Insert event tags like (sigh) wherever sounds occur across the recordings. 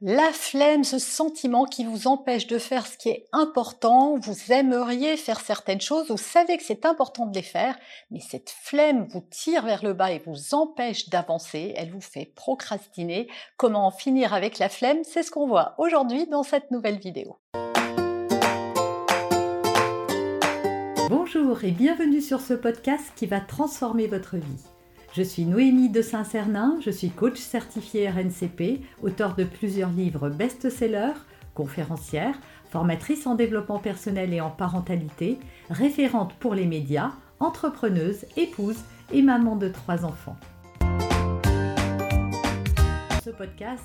La flemme, ce sentiment qui vous empêche de faire ce qui est important, vous aimeriez faire certaines choses, vous savez que c'est important de les faire, mais cette flemme vous tire vers le bas et vous empêche d'avancer, elle vous fait procrastiner. Comment en finir avec la flemme? C'est ce qu'on voit aujourd'hui dans cette nouvelle vidéo. Bonjour et bienvenue sur ce podcast qui va transformer votre vie. Je suis Noémie de Saint-Cernin, je suis coach certifié RNCP, auteur de plusieurs livres best-sellers, conférencière, formatrice en développement personnel et en parentalité, référente pour les médias, entrepreneuse, épouse et maman de trois enfants. Ce podcast,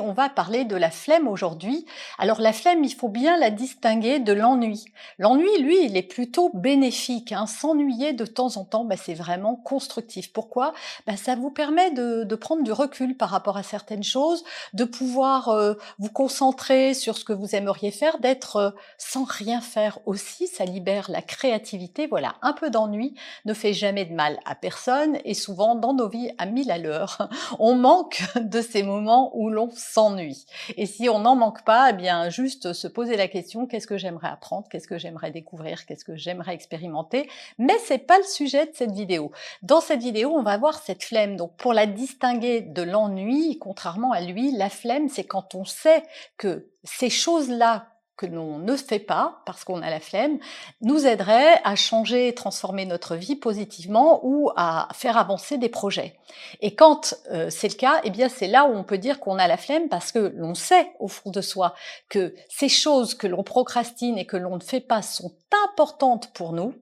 On va parler de la flemme aujourd'hui. Alors la flemme, il faut bien la distinguer de l'ennui. L'ennui, lui, il est plutôt bénéfique. Hein. S'ennuyer de temps en temps, bah, c'est vraiment constructif. Pourquoi? Bah, Ça vous permet de, prendre du recul par rapport à certaines choses, de pouvoir euh, vous concentrer sur ce que vous aimeriez faire, d'être euh, sans rien faire aussi. Ça libère la créativité. Voilà, un peu d'ennui ne fait jamais de mal à personne et souvent dans nos vies à mille à l'heure, (laughs) on manque de ces moments où l'on s'ennuie. Et si on n'en manque pas, eh bien juste se poser la question qu'est-ce que j'aimerais apprendre, qu'est-ce que j'aimerais découvrir, qu'est-ce que j'aimerais expérimenter. Mais c'est pas le sujet de cette vidéo. Dans cette vidéo, on va voir cette flemme. Donc pour la distinguer de l'ennui, contrairement à lui, la flemme, c'est quand on sait que ces choses-là que l'on ne fait pas parce qu'on a la flemme nous aiderait à changer et transformer notre vie positivement ou à faire avancer des projets. Et quand euh, c'est le cas, eh bien c'est là où on peut dire qu'on a la flemme parce que l'on sait au fond de soi que ces choses que l'on procrastine et que l'on ne fait pas sont importantes pour nous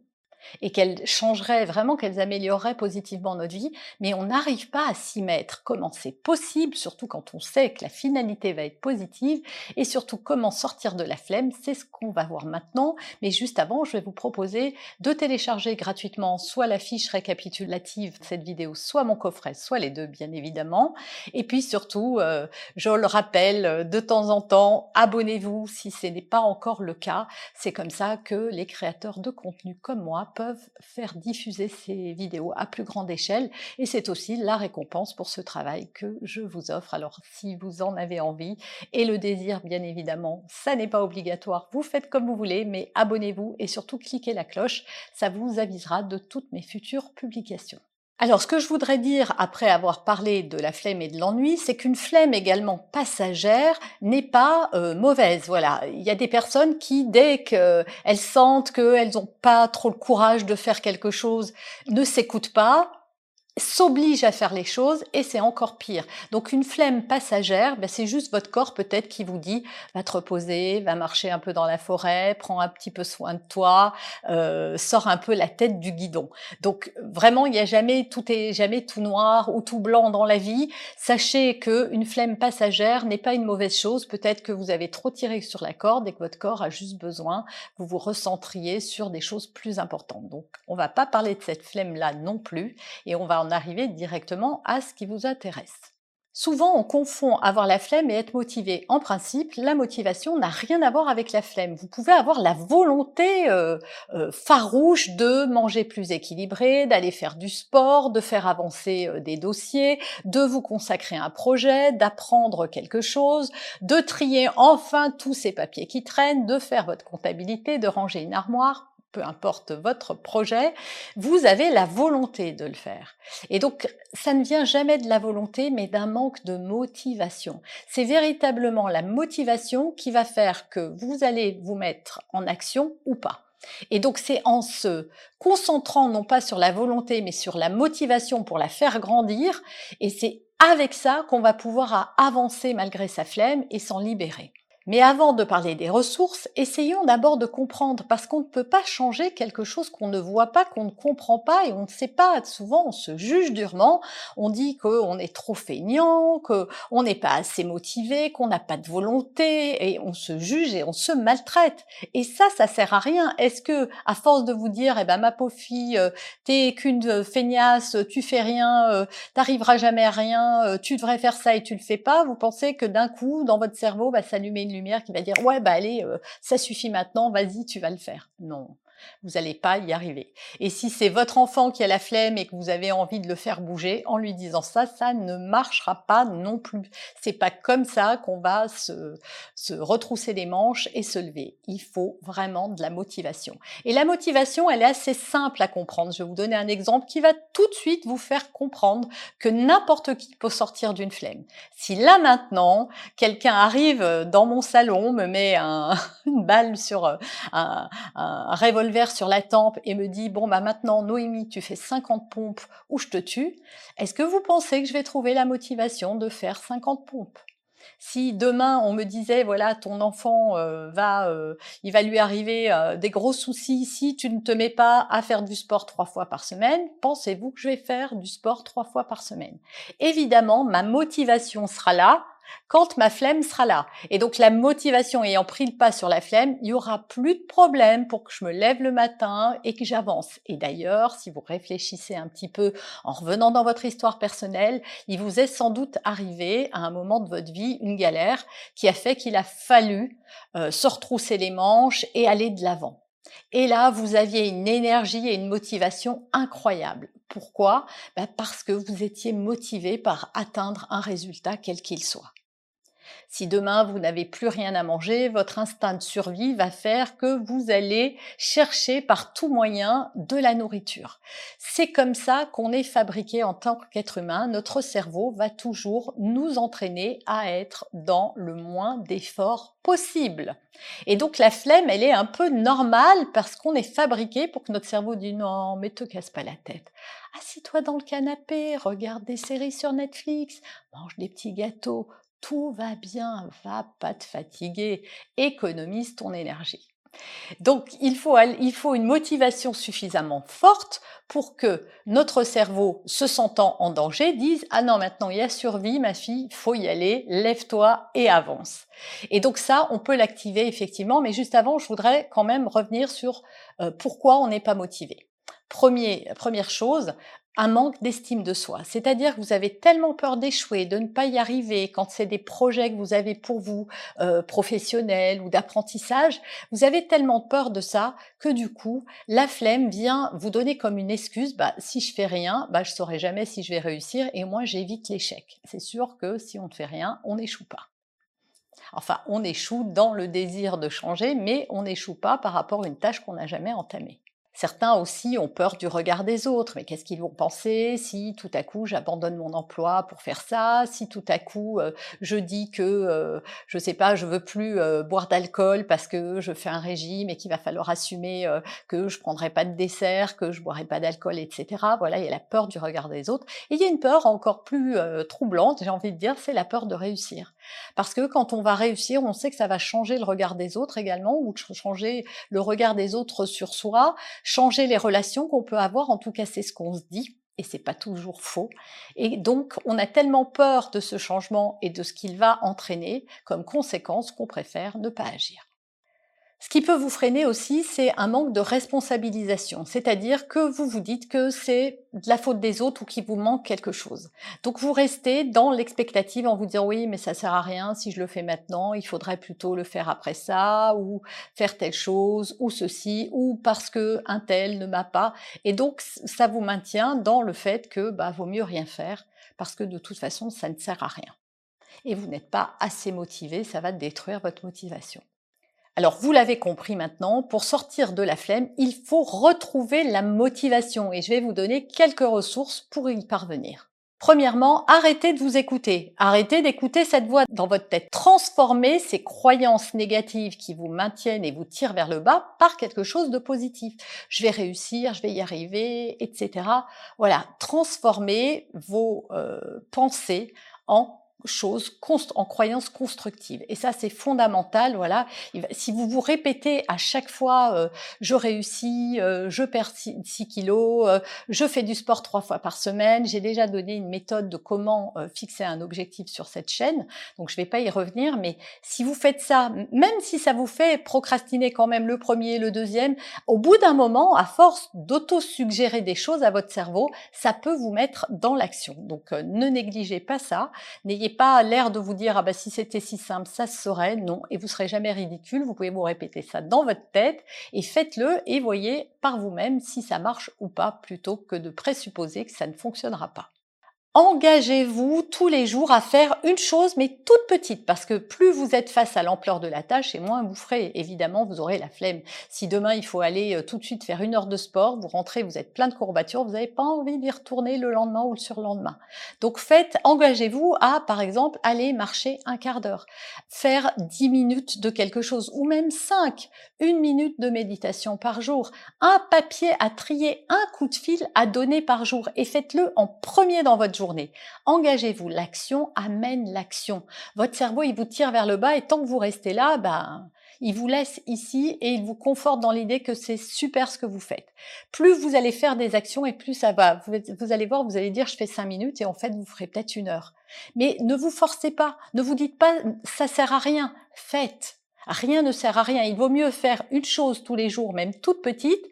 et qu'elles changeraient vraiment, qu'elles amélioreraient positivement notre vie, mais on n'arrive pas à s'y mettre. Comment c'est possible, surtout quand on sait que la finalité va être positive, et surtout comment sortir de la flemme, c'est ce qu'on va voir maintenant. Mais juste avant, je vais vous proposer de télécharger gratuitement soit la fiche récapitulative de cette vidéo, soit mon coffret, soit les deux bien évidemment. Et puis surtout, euh, je le rappelle de temps en temps, abonnez-vous si ce n'est pas encore le cas. C'est comme ça que les créateurs de contenu comme moi peuvent faire diffuser ces vidéos à plus grande échelle et c'est aussi la récompense pour ce travail que je vous offre. Alors si vous en avez envie et le désir bien évidemment, ça n'est pas obligatoire, vous faites comme vous voulez, mais abonnez-vous et surtout cliquez la cloche, ça vous avisera de toutes mes futures publications. Alors, ce que je voudrais dire après avoir parlé de la flemme et de l'ennui, c'est qu'une flemme également passagère n'est pas euh, mauvaise. Voilà, il y a des personnes qui, dès qu'elles sentent qu'elles n'ont pas trop le courage de faire quelque chose, ne s'écoutent pas, s'oblige à faire les choses et c'est encore pire. Donc une flemme passagère, ben c'est juste votre corps peut-être qui vous dit va te reposer, va marcher un peu dans la forêt, prends un petit peu soin de toi, euh, sors un peu la tête du guidon. Donc vraiment il n'y a jamais tout est jamais tout noir ou tout blanc dans la vie. Sachez que une flemme passagère n'est pas une mauvaise chose. Peut-être que vous avez trop tiré sur la corde et que votre corps a juste besoin que vous vous recentriez sur des choses plus importantes. Donc on va pas parler de cette flemme là non plus et on va en arriver directement à ce qui vous intéresse. Souvent, on confond avoir la flemme et être motivé. En principe, la motivation n'a rien à voir avec la flemme. Vous pouvez avoir la volonté euh, euh, farouche de manger plus équilibré, d'aller faire du sport, de faire avancer euh, des dossiers, de vous consacrer à un projet, d'apprendre quelque chose, de trier enfin tous ces papiers qui traînent, de faire votre comptabilité, de ranger une armoire peu importe votre projet, vous avez la volonté de le faire. Et donc, ça ne vient jamais de la volonté, mais d'un manque de motivation. C'est véritablement la motivation qui va faire que vous allez vous mettre en action ou pas. Et donc c'est en se concentrant non pas sur la volonté, mais sur la motivation pour la faire grandir, et c'est avec ça qu'on va pouvoir avancer malgré sa flemme et s'en libérer. Mais avant de parler des ressources, essayons d'abord de comprendre, parce qu'on ne peut pas changer quelque chose qu'on ne voit pas, qu'on ne comprend pas et on ne sait pas. Souvent, on se juge durement, on dit qu'on est trop feignant, qu'on n'est pas assez motivé, qu'on n'a pas de volonté, et on se juge et on se maltraite. Et ça, ça sert à rien. Est-ce que, à force de vous dire, eh ben ma pauvre fille, euh, t'es qu'une feignasse, tu fais rien, euh, t'arriveras jamais à rien, euh, tu devrais faire ça et tu le fais pas, vous pensez que d'un coup, dans votre cerveau, va s'allumer qui va dire ouais bah allez euh, ça suffit maintenant vas-y tu vas le faire non vous n'allez pas y arriver. Et si c'est votre enfant qui a la flemme et que vous avez envie de le faire bouger, en lui disant ça, ça ne marchera pas non plus. C'est pas comme ça qu'on va se, se retrousser les manches et se lever. Il faut vraiment de la motivation. Et la motivation, elle est assez simple à comprendre. Je vais vous donner un exemple qui va tout de suite vous faire comprendre que n'importe qui peut sortir d'une flemme. Si là maintenant, quelqu'un arrive dans mon salon, me met un, (laughs) une balle sur un, un revolver sur la tempe et me dit bon bah maintenant Noémie tu fais 50 pompes ou je te tue, est-ce que vous pensez que je vais trouver la motivation de faire 50 pompes? Si demain on me disait voilà ton enfant euh, va euh, il va lui arriver euh, des gros soucis si tu ne te mets pas à faire du sport trois fois par semaine, pensez-vous que je vais faire du sport trois fois par semaine? Évidemment, ma motivation sera là quand ma flemme sera là. Et donc la motivation ayant pris le pas sur la flemme, il y aura plus de problème pour que je me lève le matin et que j'avance. Et d'ailleurs, si vous réfléchissez un petit peu en revenant dans votre histoire personnelle, il vous est sans doute arrivé à un moment de votre vie une galère qui a fait qu'il a fallu euh, se retrousser les manches et aller de l'avant. Et là, vous aviez une énergie et une motivation incroyable. Pourquoi? Ben Parce que vous étiez motivé par atteindre un résultat quel qu'il soit. Si demain vous n'avez plus rien à manger, votre instinct de survie va faire que vous allez chercher par tout moyen de la nourriture. C'est comme ça qu'on est fabriqué en tant qu'être humain. Notre cerveau va toujours nous entraîner à être dans le moins d'efforts possible. Et donc la flemme, elle est un peu normale parce qu'on est fabriqué pour que notre cerveau dise non, mais te casse pas la tête. Assis-toi dans le canapé, regarde des séries sur Netflix, mange des petits gâteaux, tout va bien, va pas te fatiguer, économise ton énergie. Donc il faut, une motivation suffisamment forte pour que notre cerveau, se sentant en danger, dise ah non maintenant il y a survie ma fille, faut y aller, lève-toi et avance. Et donc ça on peut l'activer effectivement, mais juste avant je voudrais quand même revenir sur euh, pourquoi on n'est pas motivé. Première chose, un manque d'estime de soi. C'est-à-dire que vous avez tellement peur d'échouer, de ne pas y arriver quand c'est des projets que vous avez pour vous, euh, professionnels ou d'apprentissage, vous avez tellement peur de ça que du coup, la flemme vient vous donner comme une excuse, bah, si je fais rien, bah, je saurai jamais si je vais réussir et moi j'évite l'échec. C'est sûr que si on ne fait rien, on n'échoue pas. Enfin, on échoue dans le désir de changer, mais on n'échoue pas par rapport à une tâche qu'on n'a jamais entamée. Certains aussi ont peur du regard des autres. Mais qu'est-ce qu'ils vont penser si tout à coup j'abandonne mon emploi pour faire ça? Si tout à coup euh, je dis que euh, je sais pas, je veux plus euh, boire d'alcool parce que je fais un régime et qu'il va falloir assumer que je prendrai pas de dessert, que je boirai pas d'alcool, etc. Voilà, il y a la peur du regard des autres. Et il y a une peur encore plus troublante, j'ai envie de dire, c'est la peur de réussir. Parce que quand on va réussir, on sait que ça va changer le regard des autres également, ou changer le regard des autres sur soi, changer les relations qu'on peut avoir, en tout cas c'est ce qu'on se dit, et c'est pas toujours faux. Et donc on a tellement peur de ce changement et de ce qu'il va entraîner comme conséquence qu'on préfère ne pas agir. Ce qui peut vous freiner aussi, c'est un manque de responsabilisation, c'est-à-dire que vous vous dites que c'est de la faute des autres ou qu'il vous manque quelque chose. Donc vous restez dans l'expectative en vous disant oui, mais ça sert à rien si je le fais maintenant, il faudrait plutôt le faire après ça ou faire telle chose ou ceci ou parce que un tel ne m'a pas. Et donc ça vous maintient dans le fait que bah vaut mieux rien faire parce que de toute façon ça ne sert à rien. Et vous n'êtes pas assez motivé, ça va détruire votre motivation. Alors vous l'avez compris maintenant, pour sortir de la flemme, il faut retrouver la motivation et je vais vous donner quelques ressources pour y parvenir. Premièrement, arrêtez de vous écouter. Arrêtez d'écouter cette voix dans votre tête. Transformez ces croyances négatives qui vous maintiennent et vous tirent vers le bas par quelque chose de positif. Je vais réussir, je vais y arriver, etc. Voilà, transformez vos euh, pensées en choses en croyances constructives. Et ça, c'est fondamental. Voilà. Si vous vous répétez à chaque fois, euh, je réussis, euh, je perds 6 kilos, euh, je fais du sport trois fois par semaine. J'ai déjà donné une méthode de comment fixer un objectif sur cette chaîne. Donc, je vais pas y revenir. Mais si vous faites ça, même si ça vous fait procrastiner quand même le premier, le deuxième, au bout d'un moment, à force d'auto-suggérer des choses à votre cerveau, ça peut vous mettre dans l'action. Donc, ne négligez pas ça. N'ayez pas l'air de vous dire ah bah si c'était si simple, ça se saurait. Non, et vous serez jamais ridicule. Vous pouvez vous répéter ça dans votre tête et faites-le et voyez par vous-même si ça marche ou pas, plutôt que de présupposer que ça ne fonctionnera pas. Engagez-vous tous les jours à faire une chose, mais toute petite, parce que plus vous êtes face à l'ampleur de la tâche, et moins vous ferez. Évidemment, vous aurez la flemme. Si demain il faut aller euh, tout de suite faire une heure de sport, vous rentrez, vous êtes plein de courbatures, vous n'avez pas envie d'y retourner le lendemain ou le surlendemain. Donc faites, engagez-vous à, par exemple, aller marcher un quart d'heure, faire dix minutes de quelque chose, ou même cinq, une minute de méditation par jour, un papier à trier, un coup de fil à donner par jour, et faites-le en premier dans votre Engagez-vous, l'action amène l'action. Votre cerveau, il vous tire vers le bas et tant que vous restez là, ben, il vous laisse ici et il vous conforte dans l'idée que c'est super ce que vous faites. Plus vous allez faire des actions et plus ça va. Vous, allez voir, vous allez dire je fais cinq minutes et en fait vous ferez peut-être une heure. Mais ne vous forcez pas, ne vous dites pas ça sert à rien. Faites. Rien ne sert à rien. Il vaut mieux faire une chose tous les jours, même toute petite.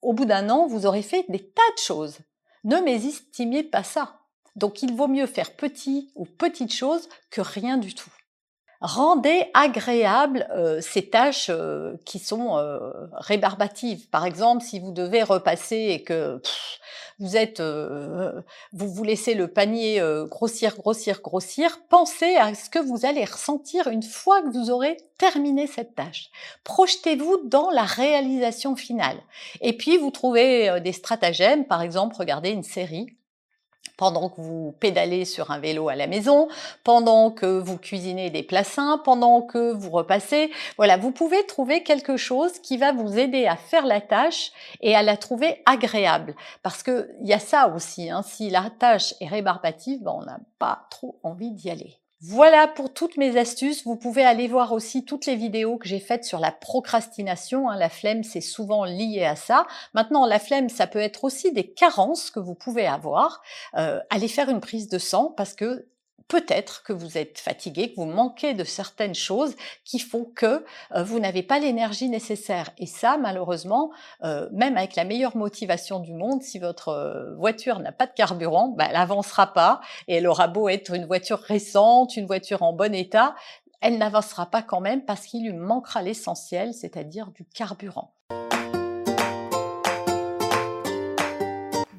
Au bout d'un an, vous aurez fait des tas de choses. Ne mésestimez pas ça. Donc il vaut mieux faire petit ou petite chose que rien du tout. Rendez agréables euh, ces tâches euh, qui sont euh, rébarbatives. Par exemple, si vous devez repasser et que vous êtes, vous vous laissez le panier grossir, grossir, grossir, pensez à ce que vous allez ressentir une fois que vous aurez terminé cette tâche. Projetez-vous dans la réalisation finale. Et puis vous trouvez des stratagèmes, par exemple, regardez une série pendant que vous pédalez sur un vélo à la maison, pendant que vous cuisinez des plats sains, pendant que vous repassez. Voilà, vous pouvez trouver quelque chose qui va vous aider à faire la tâche et à la trouver agréable. Parce que il y a ça aussi, hein, si la tâche est rébarbative, ben on n'a pas trop envie d'y aller. Voilà pour toutes mes astuces. Vous pouvez aller voir aussi toutes les vidéos que j'ai faites sur la procrastination. Hein. La flemme, c'est souvent lié à ça. Maintenant, la flemme, ça peut être aussi des carences que vous pouvez avoir. Euh, allez faire une prise de sang parce que peut-être que vous êtes fatigué, que vous manquez de certaines choses qui font que euh, vous n'avez pas l'énergie nécessaire. Et ça, malheureusement, euh, même avec la meilleure motivation du monde, si votre euh, voiture n'a pas de carburant, bah, elle n'avancera pas et elle aura beau être une voiture récente, une voiture en bon état, elle n'avancera pas quand même parce qu'il lui manquera l'essentiel, c'est-à-dire du carburant.